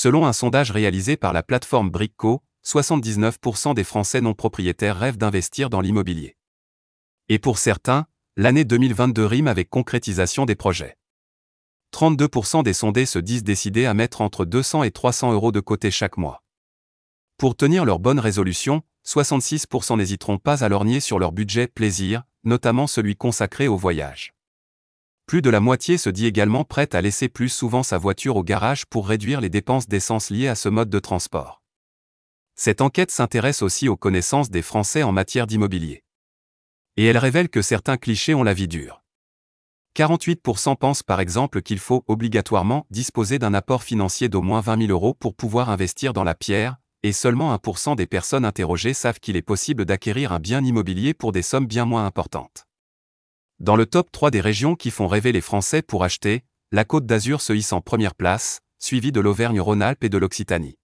Selon un sondage réalisé par la plateforme Brickco, 79% des Français non propriétaires rêvent d'investir dans l'immobilier. Et pour certains, l'année 2022 rime avec concrétisation des projets. 32% des sondés se disent décidés à mettre entre 200 et 300 euros de côté chaque mois. Pour tenir leur bonne résolution, 66% n'hésiteront pas à lorgner sur leur budget plaisir, notamment celui consacré au voyage. Plus de la moitié se dit également prête à laisser plus souvent sa voiture au garage pour réduire les dépenses d'essence liées à ce mode de transport. Cette enquête s'intéresse aussi aux connaissances des Français en matière d'immobilier. Et elle révèle que certains clichés ont la vie dure. 48% pensent par exemple qu'il faut obligatoirement disposer d'un apport financier d'au moins 20 000 euros pour pouvoir investir dans la pierre, et seulement 1% des personnes interrogées savent qu'il est possible d'acquérir un bien immobilier pour des sommes bien moins importantes. Dans le top 3 des régions qui font rêver les Français pour acheter, la Côte d'Azur se hisse en première place, suivie de l'Auvergne-Rhône-Alpes et de l'Occitanie.